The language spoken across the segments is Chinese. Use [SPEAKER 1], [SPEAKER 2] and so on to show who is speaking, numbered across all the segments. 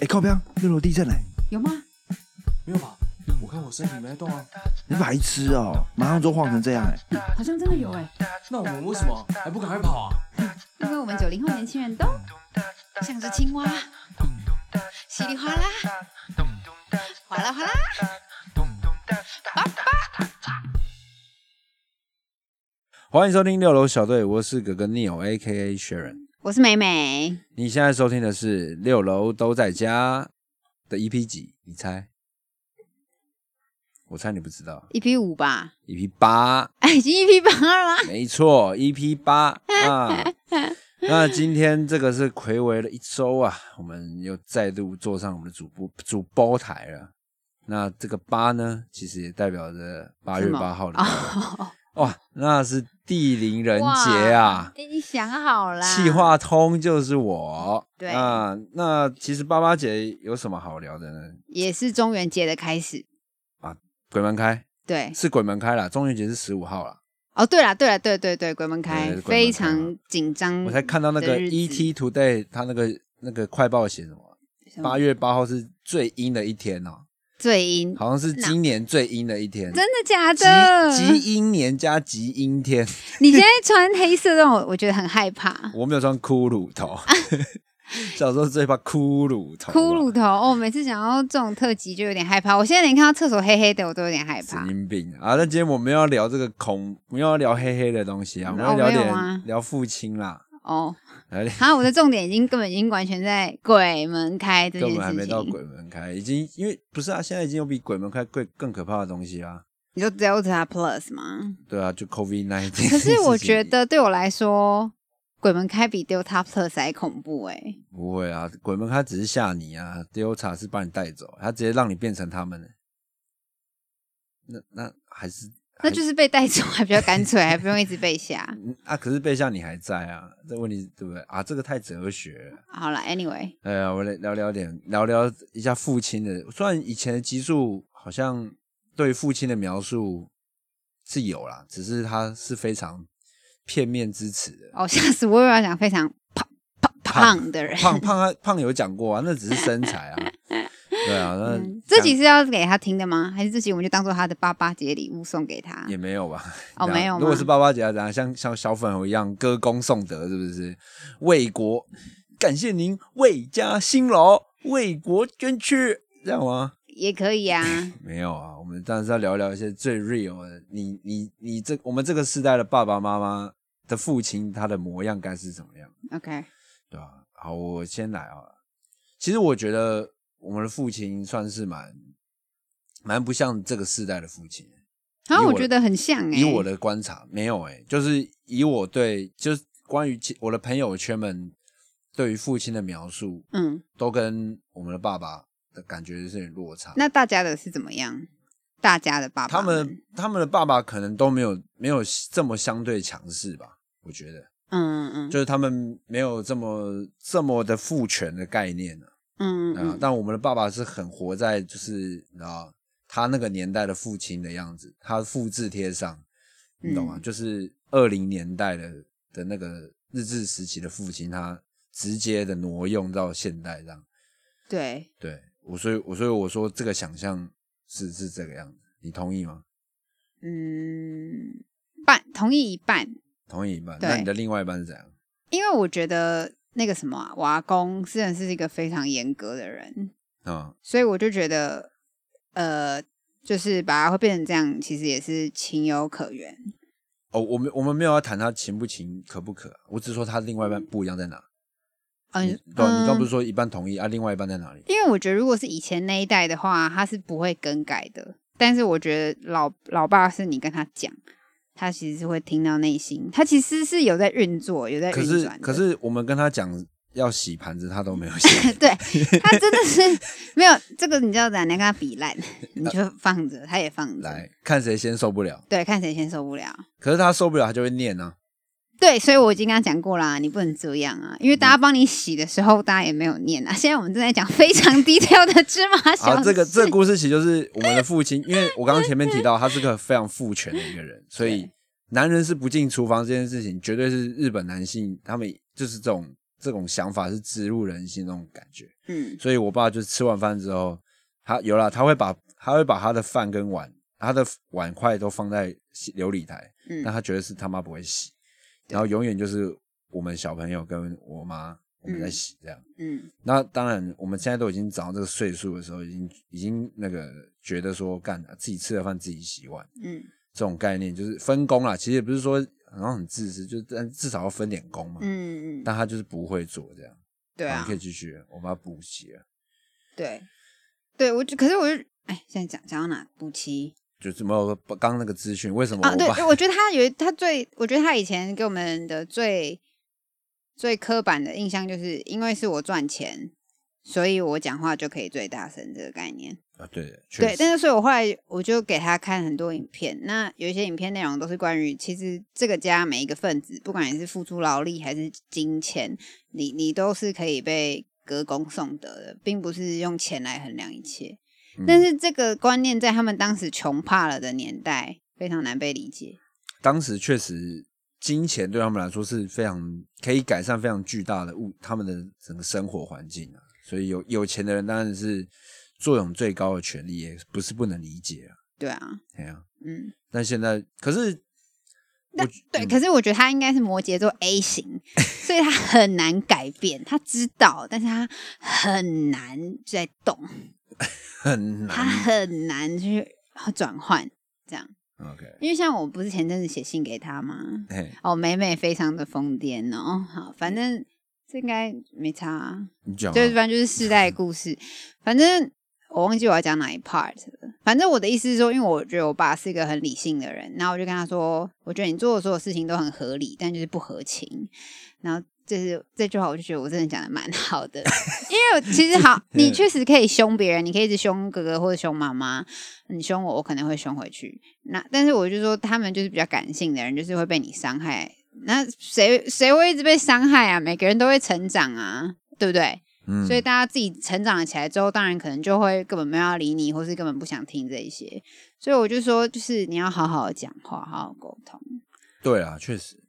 [SPEAKER 1] 哎，靠边！六楼地震嘞！
[SPEAKER 2] 有吗？
[SPEAKER 3] 没有吧？我看我身体没在动啊。
[SPEAKER 1] 你白痴哦！马上就晃成这样哎！
[SPEAKER 2] 好像真的有哎。
[SPEAKER 3] 那我们为什么还不赶快跑啊？
[SPEAKER 2] 因为我们九零后年轻人都像只青蛙，稀里哗啦，哗啦哗啦。
[SPEAKER 1] 欢迎收听六楼小队，我是哥哥 Neil，A.K.A. Sharon。
[SPEAKER 2] 我是美美。
[SPEAKER 1] 你现在收听的是六楼都在家的 EP 几？你猜？我猜你不知道。
[SPEAKER 2] EP 五吧。
[SPEAKER 1] EP 八。
[SPEAKER 2] 哎，已经 EP 八了吗？
[SPEAKER 1] 没错，EP 八啊。那今天这个是魁违了一周啊，我们又再度坐上我们的主播主播台了。那这个八呢，其实也代表着八月八号的。哇，那是地灵人杰啊！
[SPEAKER 2] 你想好了，
[SPEAKER 1] 气化通就是我。
[SPEAKER 2] 对
[SPEAKER 1] 啊，那其实八八节有什么好聊的呢？
[SPEAKER 2] 也是中元节的开始
[SPEAKER 1] 啊，鬼门开。
[SPEAKER 2] 对，
[SPEAKER 1] 是鬼门开了，中元节是十五号了。
[SPEAKER 2] 哦，对了，对了，对对对，鬼门开，非常紧张。
[SPEAKER 1] 我才看到那个 ET Today，他那个那个快报写什么？八月八号是最阴的一天哦。
[SPEAKER 2] 最阴，
[SPEAKER 1] 好像是今年最阴的一天，
[SPEAKER 2] 真的假的？
[SPEAKER 1] 极阴年加极阴天。
[SPEAKER 2] 你现在穿黑色让我，我觉得很害怕。
[SPEAKER 1] 我没有穿骷髅头，小时候最怕骷髅头。
[SPEAKER 2] 骷髅头哦，每次想要这种特辑就有点害怕。我现在连看到厕所黑黑的，我都有点害怕。
[SPEAKER 1] 神经病啊！那今天我们要聊这个恐，我们要聊黑黑的东西啊，我们要聊点聊父亲啦。哦。
[SPEAKER 2] 好，我的重点已经根本已经完全在鬼门开这件
[SPEAKER 1] 事情，根本还没到鬼门开，已经因为不是啊，现在已经有比鬼门开更更可怕的东西啊。
[SPEAKER 2] 你说 Delta Plus 吗？
[SPEAKER 1] 对啊，就 COVID nineteen。
[SPEAKER 2] 可是我觉得对我来说，鬼门开比 Delta Plus 还恐怖哎。
[SPEAKER 1] 不会啊，鬼门开只是吓你啊，Delta 是把你带走，他直接让你变成他们了。那那还是。
[SPEAKER 2] 那就是被带走还比较干脆，还不用一直被吓。
[SPEAKER 1] 啊，可是被吓你还在啊，这问题对不对啊？这个太哲学。
[SPEAKER 2] 好了，Anyway，
[SPEAKER 1] 哎呀，我来聊聊点，聊聊一下父亲的。虽然以前的集数好像对父亲的描述是有啦，只是他是非常片面之词的。
[SPEAKER 2] 哦，下次我！又要讲非常胖胖胖的人，
[SPEAKER 1] 胖胖胖有讲过啊，那只是身材啊。对啊，那
[SPEAKER 2] 这集是要给他听的吗？还是这集我们就当做他的爸爸节礼物送给他？
[SPEAKER 1] 也没有吧？
[SPEAKER 2] 哦，没有。
[SPEAKER 1] 如果是八八节，怎样像像小粉红一样歌功颂德，是不是？为国感谢您为家辛劳，为国捐躯，这样吗？
[SPEAKER 2] 也可以啊。
[SPEAKER 1] 没有啊，我们当然是要聊聊一些最 real 的。你你你这我们这个时代的爸爸妈妈的父亲，他的模样该是怎么样
[SPEAKER 2] ？OK，
[SPEAKER 1] 对吧？好，我先来啊。其实我觉得。我们的父亲算是蛮蛮不像这个世代的父亲，
[SPEAKER 2] 啊，我觉得很像哎。
[SPEAKER 1] 以我的观察，没有哎，就是以我对，就是关于我的朋友圈们对于父亲的描述，嗯，都跟我们的爸爸的感觉是有点落差。
[SPEAKER 2] 那大家的是怎么样？大家的爸爸，
[SPEAKER 1] 他们他们的爸爸可能都没有没有这么相对强势吧？我觉得，嗯嗯，就是他们没有这么这么的父权的概念呢。嗯啊，但我们的爸爸是很活在就是啊，他那个年代的父亲的样子，他复制贴上，你懂吗？就是二零年代的的那个日治时期的父亲，他直接的挪用到现代这样。
[SPEAKER 2] 对，
[SPEAKER 1] 对我所以，我所以我说这个想象是是这个样子，你同意吗？
[SPEAKER 2] 嗯，半同意一半，
[SPEAKER 1] 同意一半。那你的另外一半是怎样？
[SPEAKER 2] 因为我觉得。那个什么，我阿公虽然是一个非常严格的人，嗯，所以我就觉得，呃，就是把他会变成这样，其实也是情有可原。
[SPEAKER 1] 哦，我们我们没有要谈他情不情、可不可，我只是说他另外一半不一样在哪。嗯，对，你刚不是说一半同意啊？另外一半在哪里？
[SPEAKER 2] 因为我觉得，如果是以前那一代的话，他是不会更改的。但是我觉得老老爸是你跟他讲。他其实是会听到内心，他其实是有在运作，有在运转。
[SPEAKER 1] 可是，可是我们跟他讲要洗盘子，他都没有洗。
[SPEAKER 2] 对他真的是没有这个，你知道怎样跟他比烂？你就放着，他也放着，
[SPEAKER 1] 来看谁先受不了。
[SPEAKER 2] 对，看谁先受不了。
[SPEAKER 1] 可是他受不了，他就会念呢。
[SPEAKER 2] 对，所以我已经跟他讲过啦，你不能这样啊，因为大家帮你洗的时候，大家也没有念啊。现在我们正在讲非常 低调的芝麻小。
[SPEAKER 1] 好，这个这个故事其实就是我们的父亲，因为我刚刚前面提到他是个非常父权的一个人，所以男人是不进厨房这件事情，绝对是日本男性他们就是这种这这种想法是植入人心那种感觉。嗯，所以我爸就吃完饭之后，他有了，他会把他会把他的饭跟碗，他的碗筷都放在琉璃台，嗯，那他觉得是他妈不会洗，然后永远就是我们小朋友跟我妈。我们在洗这样，嗯，那当然，我们现在都已经长到这个岁数的时候，已经已经那个觉得说，干自己吃了饭自己洗碗，嗯，这种概念就是分工啦。其实也不是说好像很自私，就但至少要分点工嘛，嗯嗯。但他就是不会做这样，
[SPEAKER 2] 对啊，
[SPEAKER 1] 可以继续，我们要补习了。
[SPEAKER 2] 对，对我就可是我就哎，现在讲讲到哪？补齐，
[SPEAKER 1] 就怎么刚那个资讯为什么？
[SPEAKER 2] 啊，对，我觉得他有他最，我觉得他以前给我们的最。最刻板的印象就是因为是我赚钱，所以我讲话就可以最大声这个概念
[SPEAKER 1] 啊，对
[SPEAKER 2] 对，但是所以我后来我就给他看很多影片，那有一些影片内容都是关于其实这个家每一个分子，不管你是付出劳力还是金钱，你你都是可以被歌功颂德的，并不是用钱来衡量一切。但是这个观念在他们当时穷怕了的年代非常难被理解。
[SPEAKER 1] 当时确实。金钱对他们来说是非常可以改善非常巨大的物，他们的整个生活环境啊，所以有有钱的人当然是作用最高的权利，也不是不能理解啊。
[SPEAKER 2] 对啊，
[SPEAKER 1] 对啊，嗯。但现在可是，
[SPEAKER 2] 那对，可是我觉得他应该是摩羯座 A 型，所以他很难改变。他知道，但是他很难在动，
[SPEAKER 1] 很难，
[SPEAKER 2] 他很难去转换这样。
[SPEAKER 1] OK，
[SPEAKER 2] 因为像我不是前阵子写信给他吗？哦，美美非常的疯癫哦。好，反正这应该没差，就是反正就是世代故事。反正我忘记我要讲哪一 part 了。反正我的意思是说，因为我觉得我爸是一个很理性的人，然后我就跟他说，我觉得你做的所有事情都很合理，但就是不合情。然后。就是这句话，我就觉得我真的讲的蛮好的，因为其实好，你确实可以凶别人，你可以一直凶哥哥或者凶妈妈，你凶我，我可能会凶回去。那但是我就说，他们就是比较感性的人，就是会被你伤害。那谁谁会一直被伤害啊？每个人都会成长啊，对不对？嗯。所以大家自己成长起来之后，当然可能就会根本没有要理你，或是根本不想听这些。所以我就说，就是你要好好的讲话，好好沟通。
[SPEAKER 1] 对啊，确实。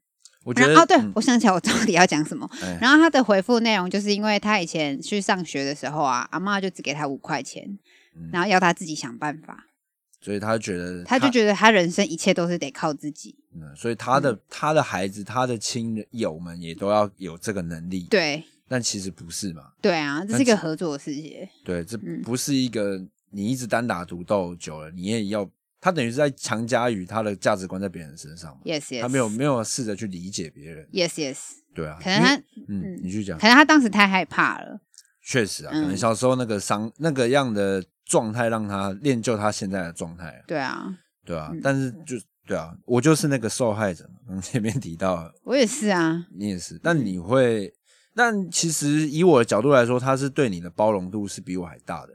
[SPEAKER 1] 我觉得哦，
[SPEAKER 2] 对，我想起来我 到底要讲什么。然后他的回复内容就是因为他以前去上学的时候啊，阿妈就只给他五块钱，然后要他自己想办法。
[SPEAKER 1] 所以他觉得，
[SPEAKER 2] 他就觉得他人生一切都是得靠自己。
[SPEAKER 1] 嗯，所以他的他的孩子，他的亲友们也都要有这个能力。
[SPEAKER 2] 对，
[SPEAKER 1] 但其实不是嘛？
[SPEAKER 2] 对啊，这是一个合作的世界。
[SPEAKER 1] 对，这不是一个你一直单打独斗久了，你也要。他等于是在强加于他的价值观在别人身上
[SPEAKER 2] ，yes yes，
[SPEAKER 1] 他没有没有试着去理解别人
[SPEAKER 2] ，yes yes，
[SPEAKER 1] 对啊，
[SPEAKER 2] 可能他
[SPEAKER 1] 嗯，你去讲，
[SPEAKER 2] 可能他当时太害怕了，
[SPEAKER 1] 确实啊，可能小时候那个伤那个样的状态让他练就他现在的状态，
[SPEAKER 2] 对啊，
[SPEAKER 1] 对啊，但是就对啊，我就是那个受害者，刚前面提到，
[SPEAKER 2] 我也是啊，
[SPEAKER 1] 你也是，但你会，但其实以我的角度来说，他是对你的包容度是比我还大的。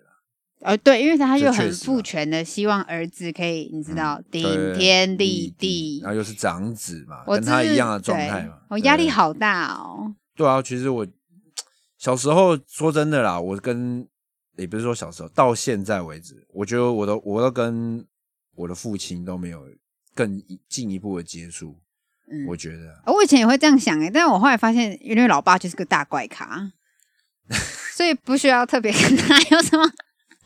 [SPEAKER 2] 呃，对，因为他又很父权的，希望儿子可以，你知道，顶天立地，
[SPEAKER 1] 然后又是长子嘛，跟他一样的状态嘛，
[SPEAKER 2] 我压力好大哦。
[SPEAKER 1] 对啊，其实我小时候说真的啦，我跟也不是说小时候，到现在为止，我觉得我都我都跟我的父亲都没有更进一步的接触。嗯，我觉得，
[SPEAKER 2] 我以前也会这样想哎，但是我后来发现，因为老爸就是个大怪咖，所以不需要特别跟他有什么。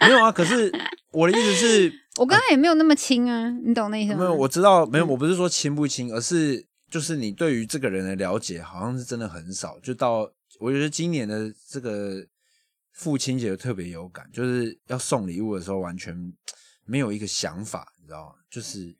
[SPEAKER 1] 没有啊，可是我的意思是，
[SPEAKER 2] 我刚刚也没有那么亲啊，你懂那意思吗？
[SPEAKER 1] 没有，我知道，没有，我不是说亲不亲，而是就是你对于这个人的了解好像是真的很少。就到我觉得今年的这个父亲节特别有感，就是要送礼物的时候完全没有一个想法，你知道吗？就是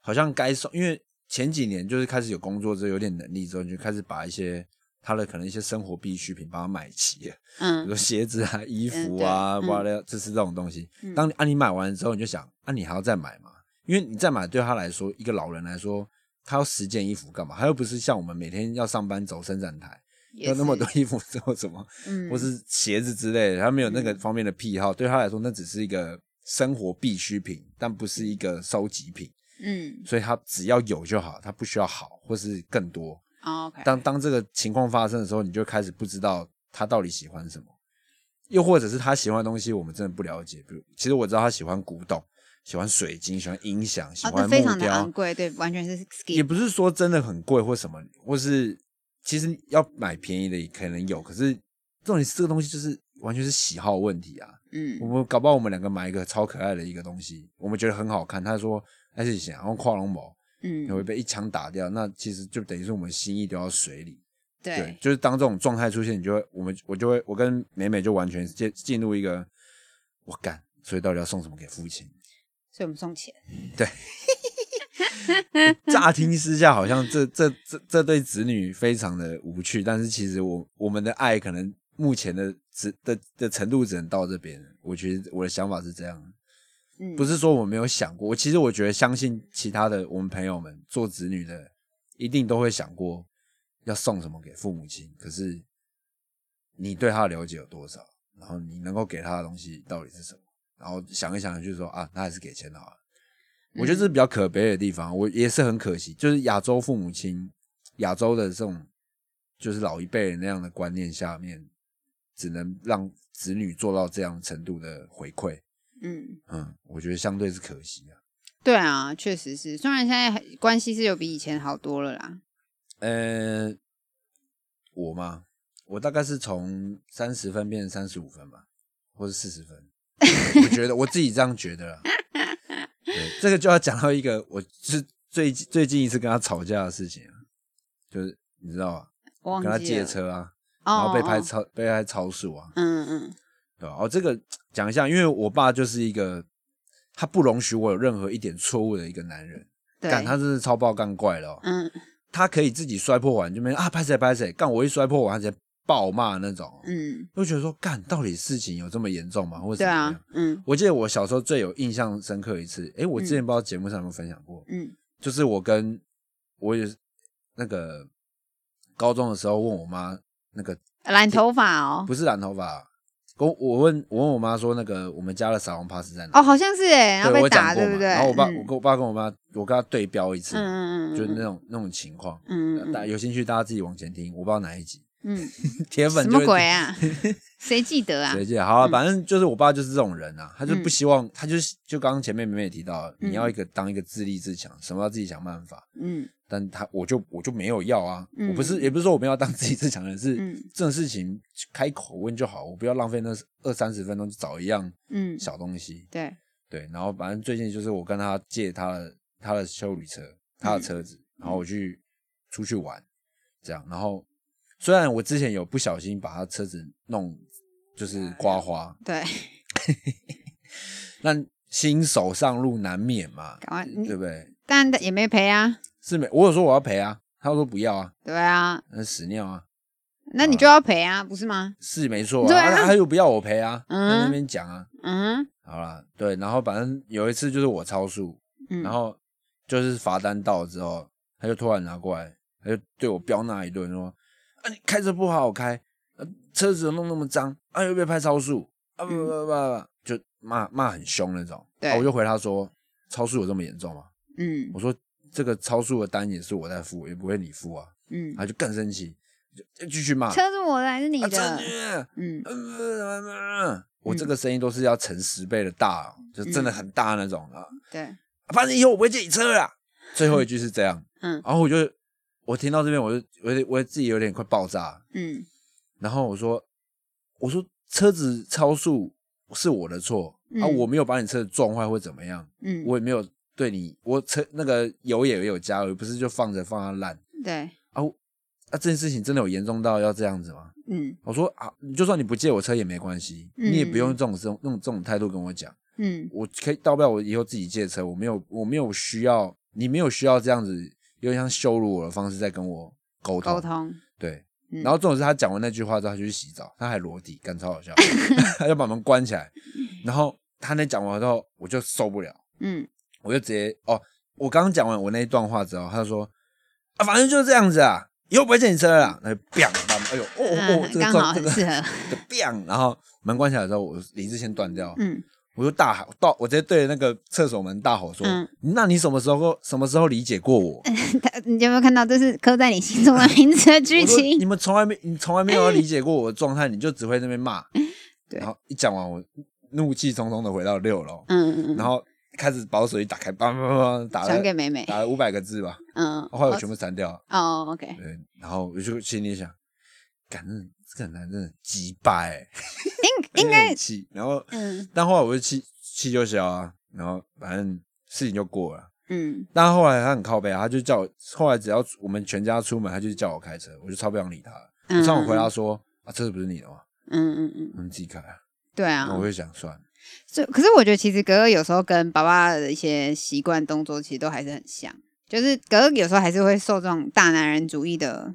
[SPEAKER 1] 好像该送，因为前几年就是开始有工作之后有点能力之后，就开始把一些。他的可能一些生活必需品，帮他买齐，嗯，比如鞋子啊、衣服啊，哇的，就是这种东西。当你啊，你买完之后，你就想，啊，你还要再买吗？因为你再买，对他来说，一个老人来说，他要十件衣服干嘛？他又不是像我们每天要上班走生产台，要那么多衣服做什么？嗯，或是鞋子之类的，他没有那个方面的癖好。对他来说，那只是一个生活必需品，但不是一个收集品。嗯，所以他只要有就好，他不需要好或是更多。当当这个情况发生的时候，你就开始不知道他到底喜欢什么，又或者是他喜欢的东西，我们真的不了解。比如，其实我知道他喜欢古董，喜欢水晶，喜欢音响，喜欢木
[SPEAKER 2] 雕，贵，对，完全是。
[SPEAKER 1] 也不是说真的很贵或什么，或是其实要买便宜的也可能有，可是重点是这个东西就是完全是喜好问题啊。嗯，我们搞不好我们两个买一个超可爱的一个东西，我们觉得很好看，他说还是想要跨龙毛，嗯，会被一枪打掉，那其实就等于是我们心意丢到水里。
[SPEAKER 2] 对，
[SPEAKER 1] 就是当这种状态出现，你就会，我们我就会，我跟美美就完全进进入一个我干，所以到底要送什么给父亲？
[SPEAKER 2] 所以我们送钱。
[SPEAKER 1] 对，乍听之下好像这这这这对子女非常的无趣，但是其实我我们的爱可能目前的只的的程度只能到这边。我觉得我的想法是这样，嗯，不是说我没有想过，我其实我觉得相信其他的我们朋友们做子女的一定都会想过。要送什么给父母亲？可是你对他的了解有多少？然后你能够给他的东西到底是什么？然后想一想，就是说啊，那还是给钱好了。我觉得这是比较可悲的地方，我也是很可惜。就是亚洲父母亲，亚洲的这种就是老一辈人那样的观念下面，只能让子女做到这样程度的回馈。嗯嗯，我觉得相对是可惜啊。
[SPEAKER 2] 对啊，确实是。虽然现在关系是有比以前好多了啦。
[SPEAKER 1] 呃，我吗？我大概是从三十分变成三十五分吧，或者四十分。我觉得我自己这样觉得。对，这个就要讲到一个，我是最最近一次跟他吵架的事情啊，就是你知道吧？跟他借车啊，然后被拍超被拍超速啊。嗯嗯。对吧？哦，这个讲一下，因为我爸就是一个他不容许我有任何一点错误的一个男人。干，他真是超爆干怪了。嗯。他可以自己摔破碗，就没啊拍谁拍谁干，我一摔破碗，他直接暴骂那种，嗯，就觉得说干，到底事情有这么严重吗？或者怎么样？嗯，我记得我小时候最有印象深刻一次，哎，我之前不知道节目上有没有分享过，嗯，就是我跟我也那个高中的时候问我妈那个
[SPEAKER 2] 染头发哦，
[SPEAKER 1] 不是染头发。我我问我问我妈说那个我们家的撒龙帕是在哪？
[SPEAKER 2] 哦，好像是哎，然后被打对不对？
[SPEAKER 1] 然后我爸我跟我爸跟我妈我跟他对标一次，嗯嗯嗯，就是那种那种情况，嗯，大有兴趣大家自己往前听，我不知道哪一集，嗯，铁粉
[SPEAKER 2] 什么鬼啊？谁记得啊？
[SPEAKER 1] 谁记得？好了，反正就是我爸就是这种人啊，他就不希望，他就是就刚刚前面明明也提到，你要一个当一个自立自强，什么要自己想办法，嗯。但他我就我就没有要啊，我不是也不是说我们要当自己自强人，是这种事情开口问就好，我不要浪费那二三十分钟找一样嗯小东西，
[SPEAKER 2] 对。
[SPEAKER 1] 对，然后反正最近就是我跟他借他的他的修理车，他的车子，然后我去出去玩，这样，然后虽然我之前有不小心把他车子弄就是刮花，
[SPEAKER 2] 对，
[SPEAKER 1] 那新手上路难免嘛，对不对？
[SPEAKER 2] 但也没赔啊。
[SPEAKER 1] 是没，我有说我要赔啊，他说不要啊，
[SPEAKER 2] 对啊，
[SPEAKER 1] 那屎尿啊，
[SPEAKER 2] 那你就要赔啊，不是吗？
[SPEAKER 1] 是没错啊，他又不要我赔啊，在那边讲啊，嗯，好啦，对，然后反正有一次就是我超速，然后就是罚单到了之后，他就突然拿过来，他就对我飙那一顿，说啊你开车不好好开，车子弄那么脏，啊又被拍超速，啊不不不不，就骂骂很凶那种，对，我就回他说超速有这么严重吗？嗯，我说。这个超速的单也是我在付，也不会你付啊。嗯，他就更生气，就继续骂。
[SPEAKER 2] 车是我的还是你的？
[SPEAKER 1] 嗯，我这个声音都是要乘十倍的大，就真的很大那种啊。
[SPEAKER 2] 对，
[SPEAKER 1] 反正以后我不会借你车了。最后一句是这样。嗯，然后我就我听到这边，我就我我自己有点快爆炸。嗯，然后我说我说车子超速是我的错啊，我没有把你车子撞坏或怎么样。嗯，我也没有。对你，我车那个油也有加，而不是就放着放它烂。
[SPEAKER 2] 对
[SPEAKER 1] 啊，啊，这件事情真的有严重到要这样子吗？嗯，我说啊，就算你不借我车也没关系，你也不用这种这种这种态度跟我讲。嗯，我可以到不了，我以后自己借车，我没有我没有需要，你没有需要这样子，有点像羞辱我的方式在跟我沟通。
[SPEAKER 2] 沟通
[SPEAKER 1] 对，然后这种是他讲完那句话之后，他就去洗澡，他还裸体，干超好笑，他就把门关起来，然后他那讲完之后，我就受不了。嗯。我就直接哦，我刚刚讲完我那一段话之后，他就说啊，反正就是这样子啊，以后不会借你车了。那就 biang，哎呦，哦哦，这个这个，就 biang，然后门关起来之后，我理智先断掉。嗯，我就大喊，到我直接对着那个厕所门大吼说：“那你什么时候什么时候理解过我？
[SPEAKER 2] 你有没有看到这是刻在你心中的名字的剧情？
[SPEAKER 1] 你们从来没，你从来没有理解过我的状态，你就只会那边骂。对，然后一讲完，我怒气冲冲的回到六楼。嗯嗯嗯，然后。开始把我手机打开，叭叭叭打
[SPEAKER 2] 传给美美，
[SPEAKER 1] 打了五百个字吧。嗯，后来我全部删掉。
[SPEAKER 2] 哦，OK。
[SPEAKER 1] 对，然后我就心里想，感觉这个男的鸡巴，
[SPEAKER 2] 应 应该
[SPEAKER 1] 气。然后，嗯，但后来我就气气就消啊，然后反正事情就过了。嗯，但后来他很靠背啊，他就叫我，后来只要我们全家出门，他就叫我开车，我就超不想理他。我上午回答说啊，车子不是你的吗？嗯嗯嗯，我们自己开啊。
[SPEAKER 2] 对啊，
[SPEAKER 1] 我会想算。
[SPEAKER 2] 所以，可是我觉得其实格格有时候跟爸爸的一些习惯动作其实都还是很像，就是格格有时候还是会受这种大男人主义的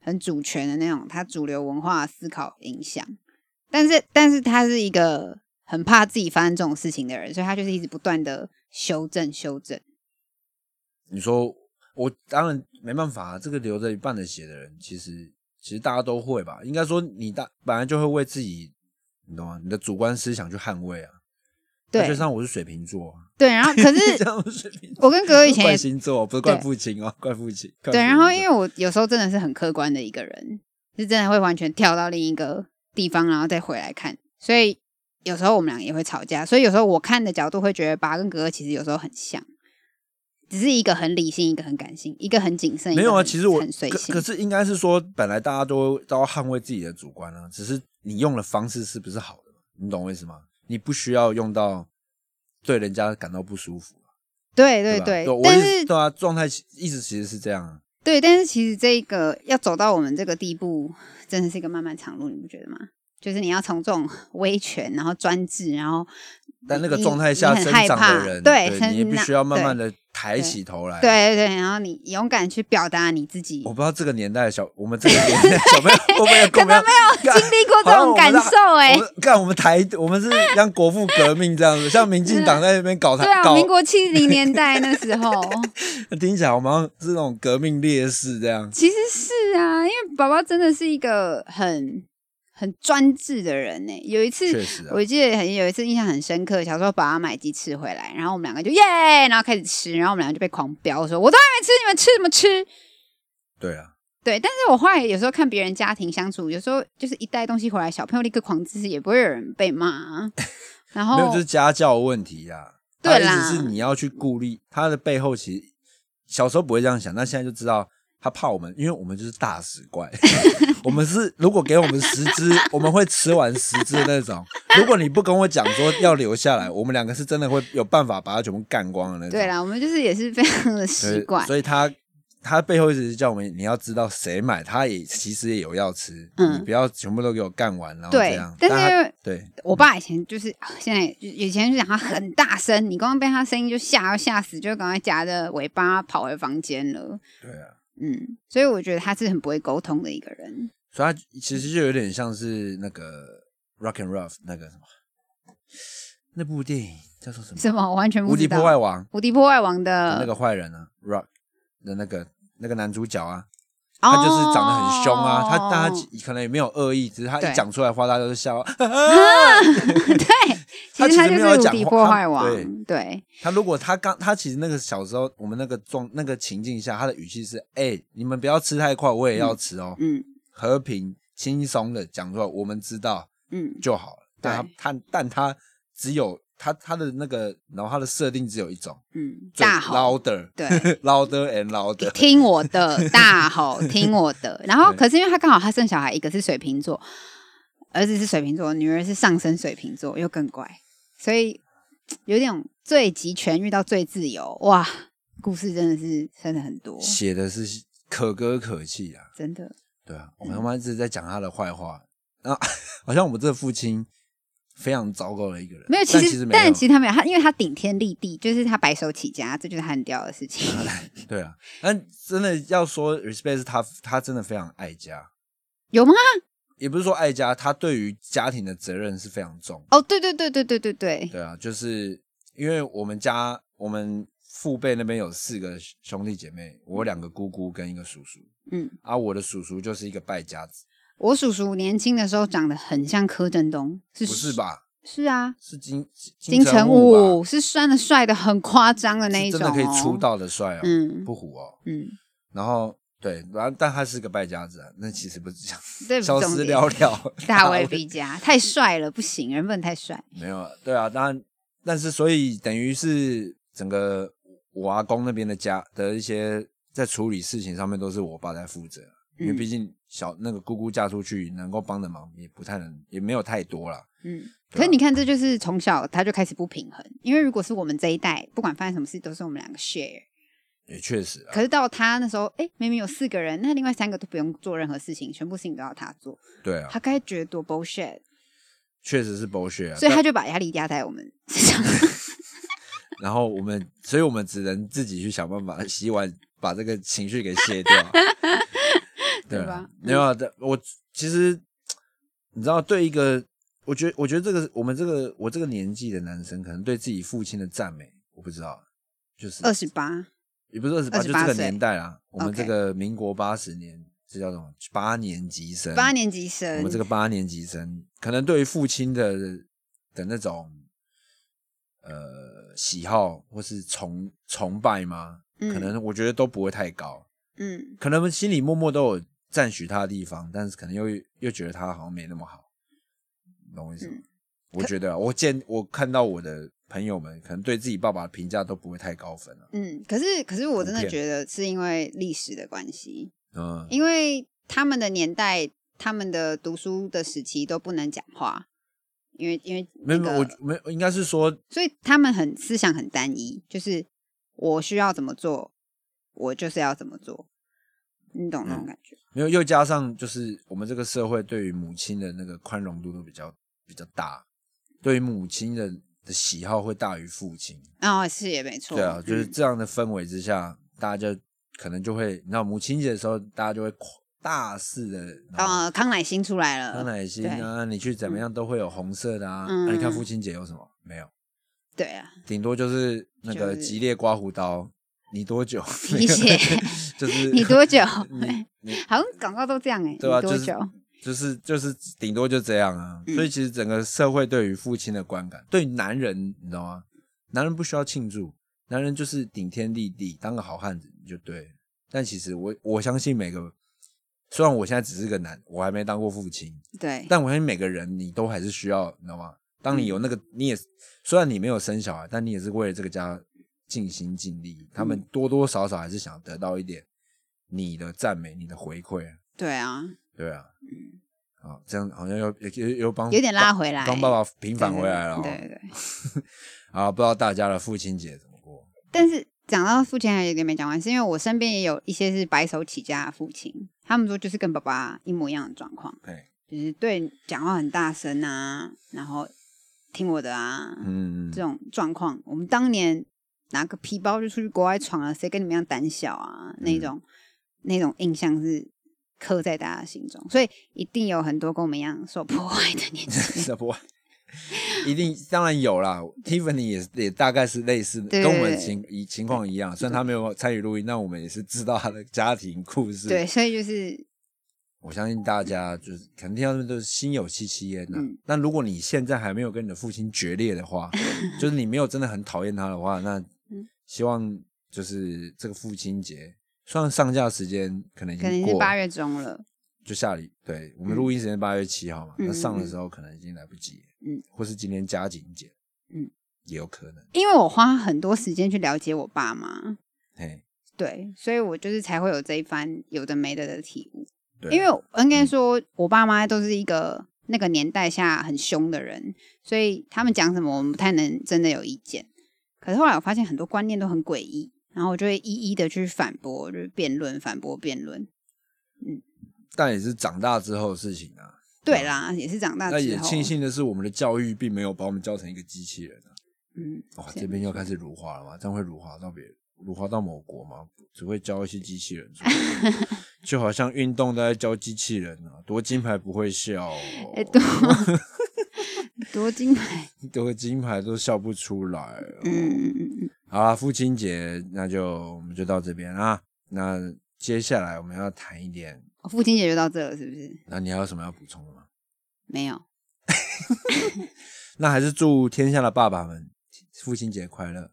[SPEAKER 2] 很主权的那种他主流文化思考影响。但是，但是他是一个很怕自己发生这种事情的人，所以他就是一直不断的修正修正。
[SPEAKER 1] 你说我当然没办法，这个流着一半的血的人，其实其实大家都会吧？应该说你大本来就会为自己。你懂吗？你的主观思想去捍卫啊！
[SPEAKER 2] 对，
[SPEAKER 1] 就像我是水瓶座，
[SPEAKER 2] 对，然后可是我跟哥哥以前
[SPEAKER 1] 怪星座，不是怪父亲哦，怪父亲。
[SPEAKER 2] 对，然后因为我有时候真的是很客观的一个人，是真的会完全跳到另一个地方，然后再回来看，所以有时候我们俩也会吵架。所以有时候我看的角度会觉得，爸跟哥哥其实有时候很像，只是一个很理性，一个很感性，一个很谨慎。
[SPEAKER 1] 没有啊，其实我很随性可是应该是说，本来大家都都要捍卫自己的主观啊，只是。你用的方式是不是好的？你懂我意思吗？你不需要用到对人家感到不舒服。
[SPEAKER 2] 对对对，但是
[SPEAKER 1] 对啊，状态意思其实是这样。
[SPEAKER 2] 对，但是其实这个要走到我们这个地步，真的是一个漫漫长路，你不觉得吗？就是你要从这种威权，然后专制，然后。
[SPEAKER 1] 在那个状态下生长的人，对，你必须要慢慢的抬起头来。
[SPEAKER 2] 对对对，然后你勇敢去表达你自己。
[SPEAKER 1] 我不知道这个年代的小，我们这个年代小朋友会不会
[SPEAKER 2] 可能没有经历过这种感受哎。
[SPEAKER 1] 看我们台，我们是像国父革命这样子，像民进党在那边搞台。
[SPEAKER 2] 对啊，民国七零年代那时候，
[SPEAKER 1] 听起来我们是那种革命烈士这样。
[SPEAKER 2] 其实是啊，因为宝宝真的是一个很。很专制的人呢。有一次，我记得很有一次印象很深刻。小时候爸爸买鸡翅回来，然后我们两个就耶，然后开始吃，然后我们两个就被狂飙说：“我都还没吃，你们吃什么吃？”
[SPEAKER 1] 对啊，
[SPEAKER 2] 对。但是我后来有时候看别人家庭相处，有时候就是一带东西回来，小朋友立刻狂吃，也不会有人被骂。然后
[SPEAKER 1] 没有，就是家教问题呀。对啦，是你要去顾虑他的背后，其实小时候不会这样想，但现在就知道。他怕我们，因为我们就是大食怪。我们是如果给我们十只，我们会吃完十只那种。如果你不跟我讲说要留下来，我们两个是真的会有办法把它全部干光的那种。
[SPEAKER 2] 对啦，我们就是也是非常的习惯。
[SPEAKER 1] 所以他他背后一直叫我们，你要知道谁买，他也其实也有要吃。嗯，你不要全部都给我干完，然后这样。
[SPEAKER 2] 但是
[SPEAKER 1] 对，
[SPEAKER 2] 我爸以前就是现在以前就讲他很大声，你刚刚被他声音就吓要吓死，就赶快夹着尾巴跑回房间了。
[SPEAKER 1] 对啊。
[SPEAKER 2] 嗯，所以我觉得他是很不会沟通的一个人。
[SPEAKER 1] 所以他其实就有点像是那个《Rock and Rough》那个什么那部电影叫做什么？
[SPEAKER 2] 什么？我完全不知道。
[SPEAKER 1] 无敌破坏王，
[SPEAKER 2] 无敌破坏王的
[SPEAKER 1] 那个坏人啊，Rock 的那个那个男主角啊，他就是长得很凶啊。他大家可能也没有恶意，只是他一讲出来话，大家都是笑。
[SPEAKER 2] 对。其实他就是无敌破坏王。对，
[SPEAKER 1] 他如果他刚他其实那个小时候，我们那个状那个情境下，他的语气是：哎，你们不要吃太快，我也要吃哦。嗯，和平轻松的讲出来，我们知道，嗯就好了。但他他但他只有他他的那个，然后他的设定只有一种，嗯，
[SPEAKER 2] 大吼
[SPEAKER 1] ，louder，
[SPEAKER 2] 对，
[SPEAKER 1] louder and louder，
[SPEAKER 2] 听我的，大吼，听我的。然后可是因为他刚好他生小孩，一个是水瓶座，儿子是水瓶座，女儿是上升水瓶座，又更乖。所以有点最极权遇到最自由哇，故事真的是真的很多，
[SPEAKER 1] 写的是可歌可泣啊，
[SPEAKER 2] 真的。
[SPEAKER 1] 对啊，我们他妈一直在讲他的坏话，然后 好像我们这个父亲非常糟糕的一个人。
[SPEAKER 2] 没有，其实但其实他没有他，因为他顶天立地，就是他白手起家，这就是他很屌的事情。
[SPEAKER 1] 对啊，但真的要说 respect 是他，他真的非常爱家，
[SPEAKER 2] 有吗？
[SPEAKER 1] 也不是说爱家，他对于家庭的责任是非常重。
[SPEAKER 2] 哦，对对对对对对对。
[SPEAKER 1] 对啊，就是因为我们家我们父辈那边有四个兄弟姐妹，我两个姑姑跟一个叔叔。嗯。啊，我的叔叔就是一个败家子。
[SPEAKER 2] 我叔叔年轻的时候长得很像柯震东，是
[SPEAKER 1] 不是吧？
[SPEAKER 2] 是啊，
[SPEAKER 1] 是金
[SPEAKER 2] 金
[SPEAKER 1] 城
[SPEAKER 2] 武，是算的帅的很夸张的那一种，
[SPEAKER 1] 真的可以出道的帅哦，嗯，不虎哦，嗯，然后。对，然后但他是个败家子，那其实不是这样，消失寥寥。
[SPEAKER 2] 大卫毕加太帅了，不行，人不能太帅。
[SPEAKER 1] 没有，对啊，当然但是所以等于是整个我阿公那边的家的一些在处理事情上面都是我爸在负责，因为毕竟小那个姑姑嫁出去，能够帮的忙也不太能，也没有太多了。
[SPEAKER 2] 嗯，可是你看，这就是从小他就开始不平衡，因为如果是我们这一代，不管发生什么事，都是我们两个 share。
[SPEAKER 1] 也确实，
[SPEAKER 2] 可是到他那时候，哎，明明有四个人，那另外三个都不用做任何事情，全部事情都要他做。
[SPEAKER 1] 对啊，
[SPEAKER 2] 他该觉得多 bullshit。
[SPEAKER 1] 确实是 bullshit，
[SPEAKER 2] 所以他就把压力压在我们身上。
[SPEAKER 1] 然后我们，所以我们只能自己去想办法洗碗，把这个情绪给卸掉，
[SPEAKER 2] 对吧？
[SPEAKER 1] 没有的，我其实你知道，对一个，我觉得，我觉得这个我们这个我这个年纪的男生，可能对自己父亲的赞美，我不知道，就是
[SPEAKER 2] 二十八。
[SPEAKER 1] 也不是二十八，就这个年代啦。我们这个民国八十年，这叫什么？八年级生。
[SPEAKER 2] 八年级生。
[SPEAKER 1] 我们这个八年级生，可能对于父亲的的那种呃喜好或是崇崇拜吗？可能我觉得都不会太高。嗯。可能心里默默都有赞许他的地方，但是可能又又觉得他好像没那么好。懂我意思吗？我觉得我见我看到我的。朋友们可能对自己爸爸的评价都不会太高分了。
[SPEAKER 2] 嗯，可是可是我真的觉得是因为历史的关系。嗯，因为他们的年代，他们的读书的时期都不能讲话，因为因为
[SPEAKER 1] 没有我没有应该是说，
[SPEAKER 2] 所以他们很思想很单一，就是我需要怎么做，我就是要怎么做，你懂那种感觉？
[SPEAKER 1] 没有，又加上就是我们这个社会对于母亲的那个宽容度都比较比较大，对于母亲的。的喜好会大于父亲
[SPEAKER 2] 哦，是也没错。
[SPEAKER 1] 对啊，就是这样的氛围之下，大家就可能就会，你知道母亲节的时候，大家就会大肆的
[SPEAKER 2] 啊，康乃馨出来了，
[SPEAKER 1] 康乃馨啊，你去怎么样都会有红色的啊。那你看父亲节有什么？没有。
[SPEAKER 2] 对啊，
[SPEAKER 1] 顶多就是那个吉列刮胡刀，你多久？
[SPEAKER 2] 你写
[SPEAKER 1] 就是
[SPEAKER 2] 你多久？好像广告都这样哎，
[SPEAKER 1] 对啊，
[SPEAKER 2] 多久？
[SPEAKER 1] 就是就是顶多就这样啊，所以其实整个社会对于父亲的观感，对男人你知道吗？男人不需要庆祝，男人就是顶天立地，当个好汉子就对。但其实我我相信每个，虽然我现在只是个男，我还没当过父亲，
[SPEAKER 2] 对，
[SPEAKER 1] 但我相信每个人你都还是需要，你知道吗？当你有那个，你也虽然你没有生小孩，但你也是为了这个家尽心尽力，他们多多少少还是想得到一点你的赞美，你的回馈。
[SPEAKER 2] 对啊。
[SPEAKER 1] 对啊，嗯，好，这样好像又又又帮
[SPEAKER 2] 有点拉回来，
[SPEAKER 1] 帮爸爸平反回来了。
[SPEAKER 2] 对对，
[SPEAKER 1] 啊，不知道大家的父亲节怎么过？
[SPEAKER 2] 但是讲到父亲还有点没讲完，是因为我身边也有一些是白手起家的父亲，他们说就是跟爸爸一模一样的状况，对，就是对讲话很大声啊，然后听我的啊，嗯，这种状况，我们当年拿个皮包就出去国外闯了，谁跟你们一样胆小啊？那种那种印象是。刻在大家心中，所以一定有很多跟我们一样受破坏的年轻
[SPEAKER 1] 受破坏，一定当然有啦。Tiffany 也也大概是类似的，跟我们情一情况一样。虽然他没有参与录音，但我们也是知道他的家庭故事。
[SPEAKER 2] 对，所以就是
[SPEAKER 1] 我相信大家就是肯定要都是心有戚戚焉的。但如果你现在还没有跟你的父亲决裂的话，就是你没有真的很讨厌他的话，那希望就是这个父亲节。算上架时间可能已经
[SPEAKER 2] 过八月中了，
[SPEAKER 1] 就下礼对我们录音时间八月七号嘛，那上的时候可能已经来不及，嗯，或是今天加紧剪，嗯，也有可能。
[SPEAKER 2] 因为我花很多时间去了解我爸妈，嘿，对，所以我就是才会有这一番有的没的的体悟。因为应该说，我爸妈都是一个那个年代下很凶的人，所以他们讲什么我们不太能真的有意见。可是后来我发现很多观念都很诡异。然后我就会一一的去反驳，就是辩论、反驳、辩论。
[SPEAKER 1] 嗯，但也是长大之后的事情啊。
[SPEAKER 2] 对啦，也是长大。那
[SPEAKER 1] 也庆幸的是，我们的教育并没有把我们教成一个机器人啊。嗯，哇，这边又开始辱华了吗？这样会辱华到别辱华到某国吗？只会教一些机器人，就好像运动都在教机器人啊，夺金牌不会笑。哎，
[SPEAKER 2] 夺 夺金牌，
[SPEAKER 1] 夺金牌都笑不出来。嗯嗯嗯嗯。好了，父亲节那就我们就到这边啊。那接下来我们要谈一点，
[SPEAKER 2] 父亲节就到这了，是不是？
[SPEAKER 1] 那你还有什么要补充的吗？
[SPEAKER 2] 没有。
[SPEAKER 1] 那还是祝天下的爸爸们父亲节快乐。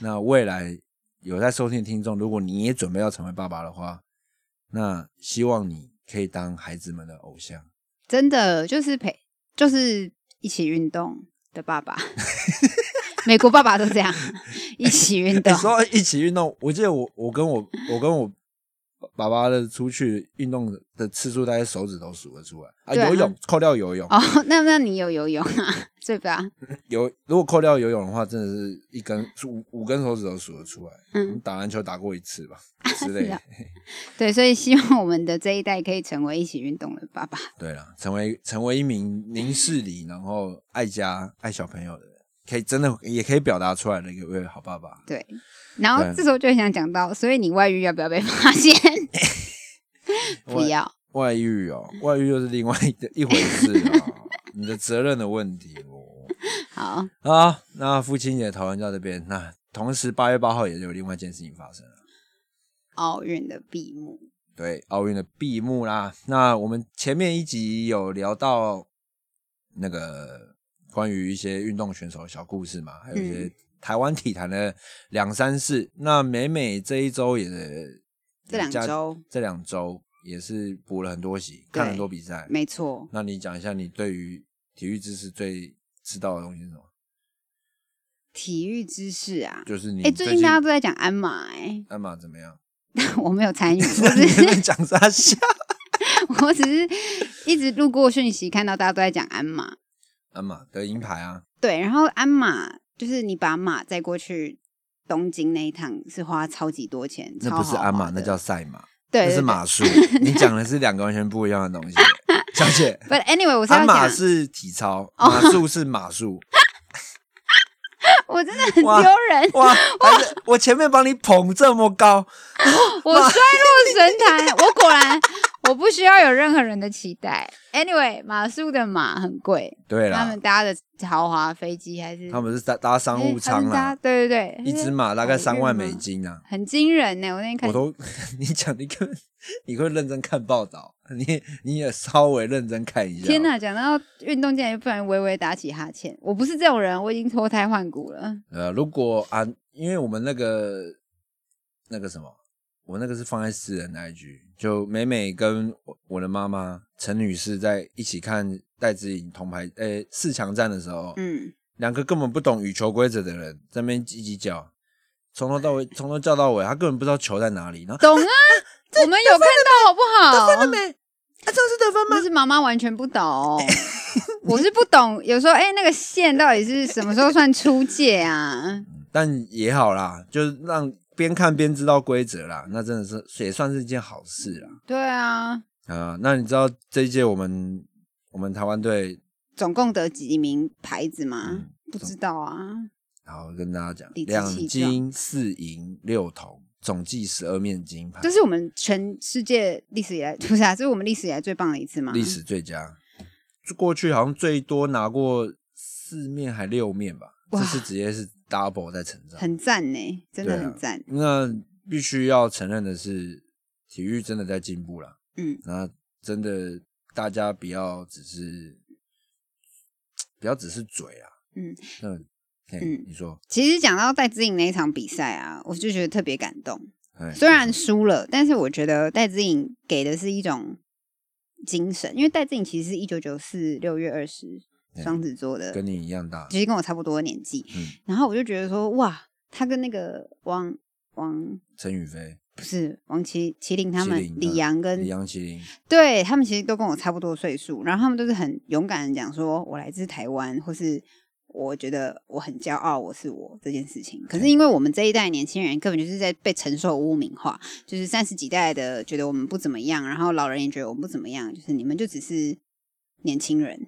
[SPEAKER 1] 那未来有在收听听众，如果你也准备要成为爸爸的话，那希望你可以当孩子们的偶像。
[SPEAKER 2] 真的，就是陪，就是一起运动的爸爸。美国爸爸都这样，一起运动。
[SPEAKER 1] 说一起运动，我记得我我跟我我跟我爸爸的出去运动的次数，大概手指头数得出来啊。游泳扣掉游泳
[SPEAKER 2] 哦，那那你有游泳啊？对吧？
[SPEAKER 1] 有，如果扣掉游泳的话，真的是一根五五根手指头数得出来。嗯，打篮球打过一次吧之类的。
[SPEAKER 2] 对，所以希望我们的这一代可以成为一起运动的爸爸。
[SPEAKER 1] 对了，成为成为一名明事理，然后爱家爱小朋友的人。可以真的也可以表达出来的一位好爸爸。
[SPEAKER 2] 对，然后这时候就很想讲到，所以你外遇要不要被发现？不要
[SPEAKER 1] 外遇哦，外遇又是另外一一回事啊，你的责任的问题哦。
[SPEAKER 2] 好
[SPEAKER 1] 啊，那父亲节讨论到这边，那同时八月八号也有另外一件事情发生了，
[SPEAKER 2] 奥运的闭幕。
[SPEAKER 1] 对，奥运的闭幕啦。那我们前面一集有聊到那个。关于一些运动选手的小故事嘛，还有一些台湾体坛的两三事。那美美这一周也
[SPEAKER 2] 这两周
[SPEAKER 1] 这两周也是补了很多习，看很多比赛。
[SPEAKER 2] 没错。
[SPEAKER 1] 那你讲一下你对于体育知识最知道的东西是什么？
[SPEAKER 2] 体育知识啊，
[SPEAKER 1] 就是你
[SPEAKER 2] 哎，最近大家都在讲鞍马哎，
[SPEAKER 1] 鞍马怎么样？
[SPEAKER 2] 我没有参与，
[SPEAKER 1] 我只是讲啥笑？
[SPEAKER 2] 我只是一直路过讯息，看到大家都在讲鞍马。
[SPEAKER 1] 鞍马得银牌啊！
[SPEAKER 2] 对，然后鞍马就是你把马载过去东京那一趟是花超级多钱，
[SPEAKER 1] 那不是鞍马，那叫赛马，
[SPEAKER 2] 对，
[SPEAKER 1] 那是马术。你讲的是两个完全不一样的东西，小姐。
[SPEAKER 2] But anyway，我
[SPEAKER 1] 鞍马是体操，马术是马术。
[SPEAKER 2] 我真的很丢人
[SPEAKER 1] 哇！我前面帮你捧这么高，
[SPEAKER 2] 我摔落神坛，我果然。我不需要有任何人的期待。Anyway，马术的马很贵，
[SPEAKER 1] 对
[SPEAKER 2] 他们搭的豪华飞机还是
[SPEAKER 1] 他们是搭搭商务舱啊？
[SPEAKER 2] 对对
[SPEAKER 1] 对，一只马大概三万美金啊，
[SPEAKER 2] 很惊人呢。我那天看，
[SPEAKER 1] 我都 你讲你看，你会认真看报道，你你也稍微认真看一下。
[SPEAKER 2] 天哪，讲到运动竟然不然微微打起哈欠。我不是这种人，我已经脱胎换骨了。
[SPEAKER 1] 呃，如果啊，因为我们那个那个什么。我那个是放在私人的 IG，就美美跟我我的妈妈陈女士在一起看戴资颖铜牌诶四强战的时候，嗯，两个根本不懂羽球规则的人在那边叽叽叫，从头到尾从头叫到尾，他根本不知道球在哪里。
[SPEAKER 2] 懂啊，我们有看到好不好？
[SPEAKER 1] 得分了没？啊，这是得分吗？
[SPEAKER 2] 是妈妈完全不懂，我是不懂。有时候哎，那个线到底是什么时候算出界啊？
[SPEAKER 1] 但也好啦，就是让。边看边知道规则啦，那真的是也算是一件好事啦。
[SPEAKER 2] 对啊，
[SPEAKER 1] 啊，那你知道这一届我们我们台湾队
[SPEAKER 2] 总共得几名牌子吗？不知道啊。
[SPEAKER 1] 然后，跟大家讲，两金四银六铜，总计十二面金牌。
[SPEAKER 2] 这是我们全世界历史以来，不是啊？这是我们历史以来最棒的一次吗？
[SPEAKER 1] 历史最佳，过去好像最多拿过四面还六面吧？这次直接是。Double 在成长，
[SPEAKER 2] 很赞呢，真的很赞。
[SPEAKER 1] 那必须要承认的是，体育真的在进步了。嗯，那真的大家不要只是，不要只是嘴啊。嗯，那嗯，你说，
[SPEAKER 2] 其实讲到戴资颖那一场比赛啊，我就觉得特别感动。虽然输了，但是我觉得戴资颖给的是一种精神，因为戴资颖其实是一九九四六月二十。双子座的，
[SPEAKER 1] 跟你一样大，
[SPEAKER 2] 其实跟我差不多的年纪。嗯，然后我就觉得说，哇，他跟那个王王
[SPEAKER 1] 陈宇飞
[SPEAKER 2] 不是王麒麒麟他们，李阳跟
[SPEAKER 1] 李阳麒麟，
[SPEAKER 2] 对他们其实都跟我差不多岁数。然后他们都是很勇敢的讲说，我来自台湾，或是我觉得我很骄傲，我是我这件事情。可是因为我们这一代年轻人根本就是在被承受污名化，就是三十几代的觉得我们不怎么样，然后老人也觉得我们不怎么样，就是你们就只是年轻人。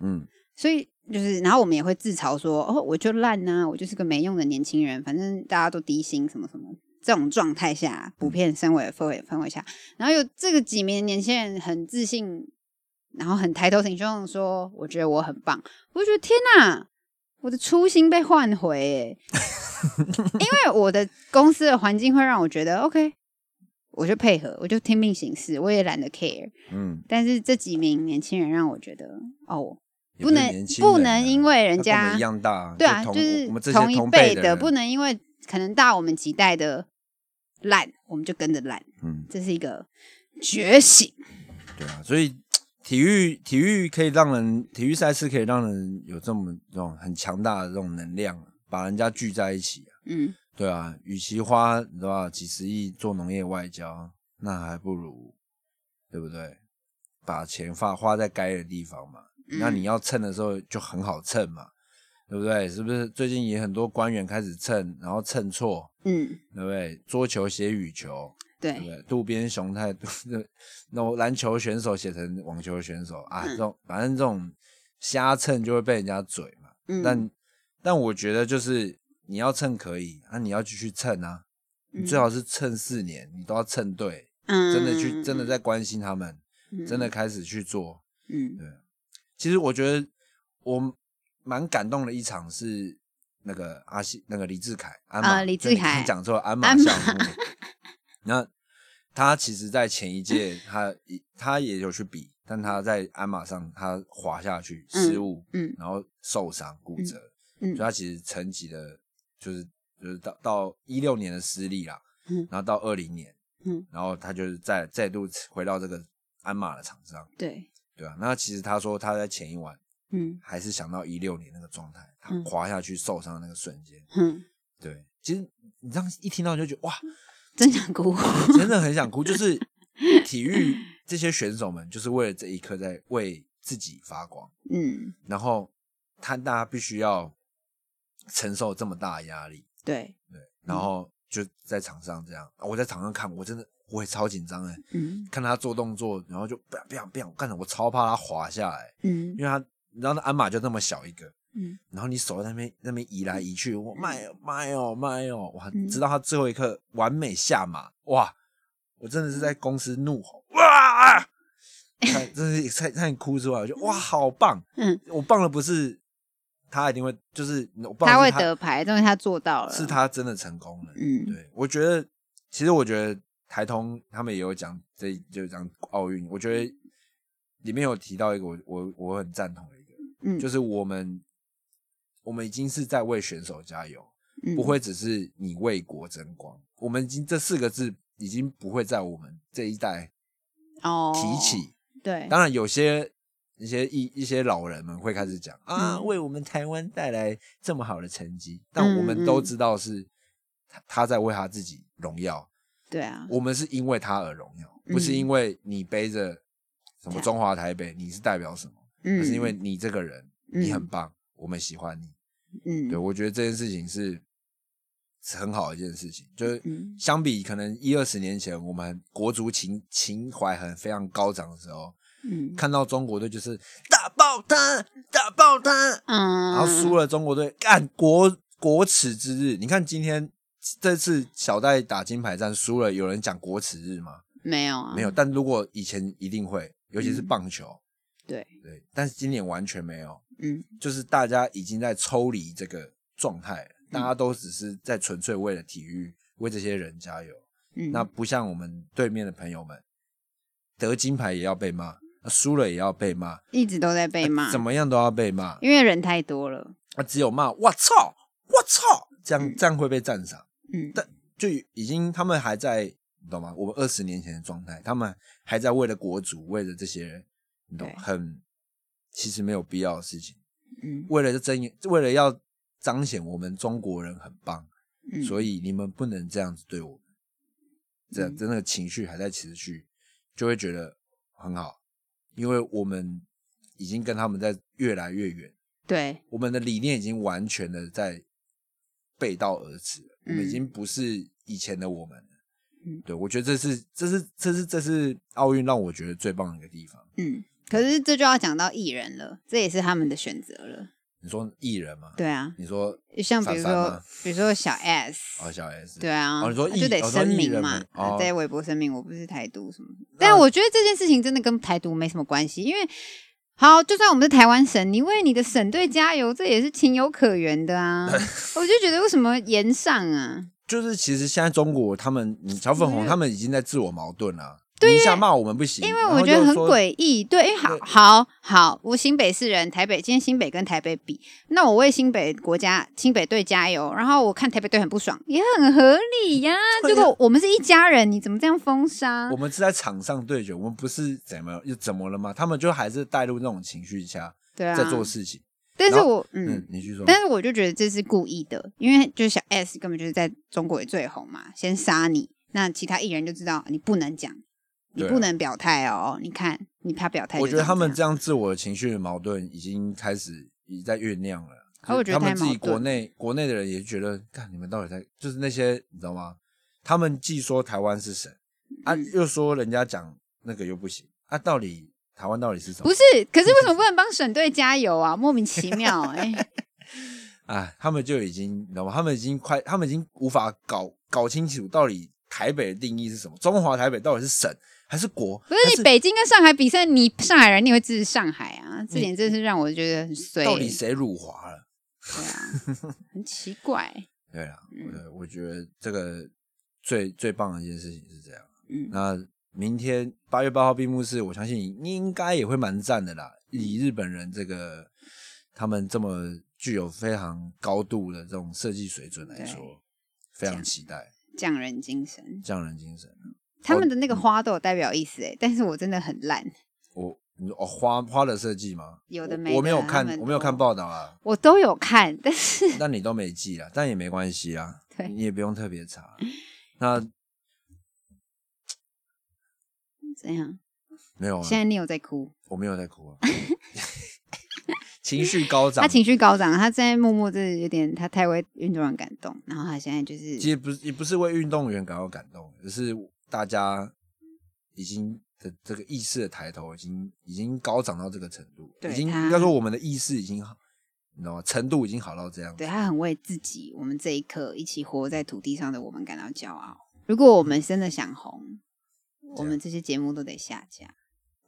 [SPEAKER 2] 嗯，所以就是，然后我们也会自嘲说：“哦，我就烂呢，我就是个没用的年轻人，反正大家都低薪，什么什么。”这种状态下，普遍身为氛围氛围下，然后有这个几名年轻人很自信，然后很抬头挺胸说：“我觉得我很棒。”我就觉得天哪，我的初心被唤回，因为我的公司的环境会让我觉得 OK，我就配合，我就听命行事，我也懒得 care。嗯，但是这几名年轻人让我觉得哦。不能不能因为人家
[SPEAKER 1] 一样大，
[SPEAKER 2] 对啊，就是同一辈的，不能因为可能大我们几代的烂，我们就跟着烂。嗯，这是一个觉醒。
[SPEAKER 1] 对啊，所以体育体育可以让人，体育赛事可以让人有这么这种很强大的这种能量，把人家聚在一起啊。嗯，对啊，与其花对吧几十亿做农业外交，那还不如对不对？把钱花花在该的地方嘛。那你要蹭的时候就很好蹭嘛，对不对？是不是？最近也很多官员开始蹭，然后蹭错，嗯，对不对？桌球写羽球。
[SPEAKER 2] 对不对，
[SPEAKER 1] 渡边雄太，那我篮球选手写成网球选手啊，这种反正这种瞎蹭就会被人家嘴嘛。嗯，但但我觉得就是你要蹭可以，那你要继续蹭啊，你最好是蹭四年，你都要蹭对，嗯真的去真的在关心他们，真的开始去做。嗯，对。其实我觉得我蛮感动的一场是那个阿西那个李志凯，
[SPEAKER 2] 啊，李志凯
[SPEAKER 1] 讲错鞍马项目。那他其实，在前一届，他他也有去比，但他在鞍马上他滑下去失误，嗯，然后受伤骨折，嗯，所以他其实沉寂的，就是就是到到一六年的失利啦，嗯，然后到二零年，嗯，然后他就是再再度回到这个鞍马的场上，
[SPEAKER 2] 对
[SPEAKER 1] 对啊，那其实他说他在前一晚，嗯，还是想到一六年那个状态，他滑下去受伤的那个瞬间，嗯，对，其实你这样一听到就觉得哇。
[SPEAKER 2] 真想哭，
[SPEAKER 1] 真的很想哭。就是 体育这些选手们，就是为了这一刻在为自己发光。嗯，然后他大家必须要承受这么大的压力。
[SPEAKER 2] 对
[SPEAKER 1] 对，然后就在场上这样，我在场上看，我真的我也超紧张哎。嗯，看他做动作，然后就不要不要不要，干的我超怕他滑下来。嗯，因为他你知道那鞍马就那么小一个。嗯，然后你手在那边那边移来移去，我卖哦卖哦卖哦，哇！直到他最后一刻完美下马，哇！我真的是在公司怒吼，哇！看，真是差差点哭出来，我就哇，好棒！嗯，我棒的不是他一定会，就是
[SPEAKER 2] 他会得牌，但是他做到了，
[SPEAKER 1] 是他真的成功了。嗯，对，我觉得其实我觉得台通他们也有讲，这就讲奥运，我觉得里面有提到一个我我我很赞同的一个，嗯，就是我们。我们已经是在为选手加油，不会只是你为国争光。我们已经这四个字已经不会在我们这一代哦提起。
[SPEAKER 2] 对，
[SPEAKER 1] 当然有些一些一一些老人们会开始讲啊，为我们台湾带来这么好的成绩。但我们都知道是他他在为他自己荣耀。
[SPEAKER 2] 对啊，
[SPEAKER 1] 我们是因为他而荣耀，不是因为你背着什么中华台北，你是代表什么？而是因为你这个人，你很棒。我们喜欢你，嗯，对我觉得这件事情是是很好的一件事情。就是相比可能一二十年前，我们国足情情怀很非常高涨的时候，嗯，看到中国队就是打爆他，打爆他，嗯，然后输了中国队干国国耻之日。你看今天这次小戴打金牌战输了，有人讲国耻日吗？
[SPEAKER 2] 没有啊，
[SPEAKER 1] 没有。但如果以前一定会，尤其是棒球，
[SPEAKER 2] 对
[SPEAKER 1] 对，但是今年完全没有。嗯，就是大家已经在抽离这个状态了，大家都只是在纯粹为了体育，为这些人加油。嗯，那不像我们对面的朋友们，得金牌也要被骂，输了也要被骂，
[SPEAKER 2] 一直都在被骂，
[SPEAKER 1] 怎么样都要被骂，
[SPEAKER 2] 因为人太多了。
[SPEAKER 1] 啊，只有骂我操，我操，这样这样会被赞赏。嗯，但就已经他们还在，你懂吗？我们二十年前的状态，他们还在为了国主，为了这些人，你懂很。其实没有必要的事情，嗯，为了争，为了要彰显我们中国人很棒，嗯，所以你们不能这样子对我们，这样真的情绪还在持续，就会觉得很好，因为我们已经跟他们在越来越远，
[SPEAKER 2] 对，
[SPEAKER 1] 我们的理念已经完全的在背道而驰，我们已经不是以前的我们了，嗯，对我觉得这是这是这是这是奥运让我觉得最棒的一个地方，嗯。
[SPEAKER 2] 可是这就要讲到艺人了，这也是他们的选择了。
[SPEAKER 1] 你说艺人吗？
[SPEAKER 2] 对啊。
[SPEAKER 1] 你说
[SPEAKER 2] 像比如说，比如说小 S
[SPEAKER 1] 哦，小 S
[SPEAKER 2] 对啊。
[SPEAKER 1] 哦，你说
[SPEAKER 2] 就得声明嘛，在微博声明我不是台独什么。但我觉得这件事情真的跟台独没什么关系，因为好，就算我们是台湾省，你为你的省队加油，这也是情有可原的啊。我就觉得为什么言上啊？
[SPEAKER 1] 就是其实现在中国他们小粉红他们已经在自我矛盾了。一下骂我们不行，
[SPEAKER 2] 因为我觉得很诡异。对，好好好，我新北市人，台北今天新北跟台北比，那我为新北国家新北队加油。然后我看台北队很不爽，也很合理呀。结果我们是一家人，你怎么这样封杀？
[SPEAKER 1] 我们是在场上对决，我们不是怎么又怎么了吗？他们就还是带入那种情绪下，
[SPEAKER 2] 对啊，
[SPEAKER 1] 在做事情。
[SPEAKER 2] 但是我
[SPEAKER 1] 嗯，你去说。
[SPEAKER 2] 但是我就觉得这是故意的，因为就是小 S 根本就是在中国也最红嘛，先杀你，那其他艺人就知道你不能讲，你不能表态哦。你看，你怕表态，
[SPEAKER 1] 我觉得他们这样自我情绪的矛盾已经开始已在酝酿了。
[SPEAKER 2] 我觉得
[SPEAKER 1] 他们自己国内国内的人也觉得，看你们到底在，就是那些你知道吗？他们既说台湾是神啊，又说人家讲那个又不行啊，到底台湾到底是什么？
[SPEAKER 2] 不是，可是为什么不能 帮省队加油啊？莫名其妙哎！
[SPEAKER 1] 啊，他们就已经你知道吗？他们已经快，他们已经无法搞搞清楚到底台北的定义是什么？中华台北到底是省还是国？
[SPEAKER 2] 不是你北京跟上海比赛，你上海人你会支持上海啊？这点真是让我觉得很衰。
[SPEAKER 1] 到底谁辱华了？
[SPEAKER 2] 对啊，很奇怪。
[SPEAKER 1] 对啊，我我觉得这个最最棒的一件事情是这样。嗯，那明天八月八号闭幕式，我相信应该也会蛮赞的啦。以日本人这个他们这么具有非常高度的这种设计水准来说，非常期待。
[SPEAKER 2] 匠人精神，
[SPEAKER 1] 匠人精神。
[SPEAKER 2] 他们的那个花都有代表意思哎，但是我真的很烂。
[SPEAKER 1] 我。哦，花花的设计吗？
[SPEAKER 2] 有的没，
[SPEAKER 1] 我没有看，我没有看报道啊。
[SPEAKER 2] 我都有看，但是
[SPEAKER 1] 那你都没记啊，但也没关系啊，你也不用特别查。那
[SPEAKER 2] 怎样？
[SPEAKER 1] 没有啊。
[SPEAKER 2] 现在你有在哭？
[SPEAKER 1] 我没有在哭啊。情绪高涨，
[SPEAKER 2] 他情绪高涨，他在默默的有点，他太为运动员感动，然后他现在就是，
[SPEAKER 1] 其实不是，也不是为运动员感到感动，而是大家已经。的这个意识的抬头已经已经高涨到这个程度，已经应该说我们的意识已经好，你知道吗？程度已经好到这样。
[SPEAKER 2] 对他很为自己，我们这一刻一起活在土地上的我们感到骄傲。如果我们真的想红，我们这些节目都得下架。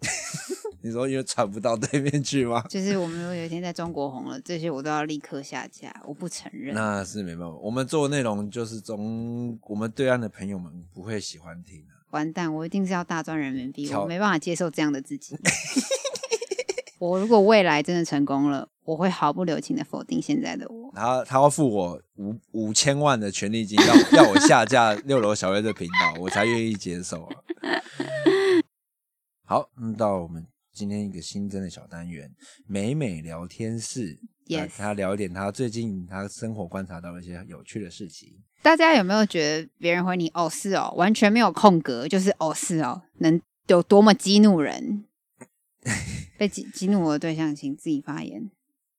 [SPEAKER 1] 你说因为传不到对面去吗？
[SPEAKER 2] 就是我们如果有一天在中国红了，这些我都要立刻下架。我不承认，
[SPEAKER 1] 那是没办法。我们做的内容就是中我们对岸的朋友们不会喜欢听的。
[SPEAKER 2] 完蛋，我一定是要大赚人民币，我没办法接受这样的自己。我如果未来真的成功了，我会毫不留情的否定现在的我。
[SPEAKER 1] 他他要付我五五千万的权利金，要要我下架 六楼小月的频道，我才愿意接受啊。好，那到我们今天一个新增的小单元——美美聊天室，跟他聊一点他最近他生活观察到一些有趣的事情。
[SPEAKER 2] 大家有没有觉得别人回你哦是哦，完全没有空格，就是哦是哦，能有多么激怒人？被激激怒我的对象，请自己发言。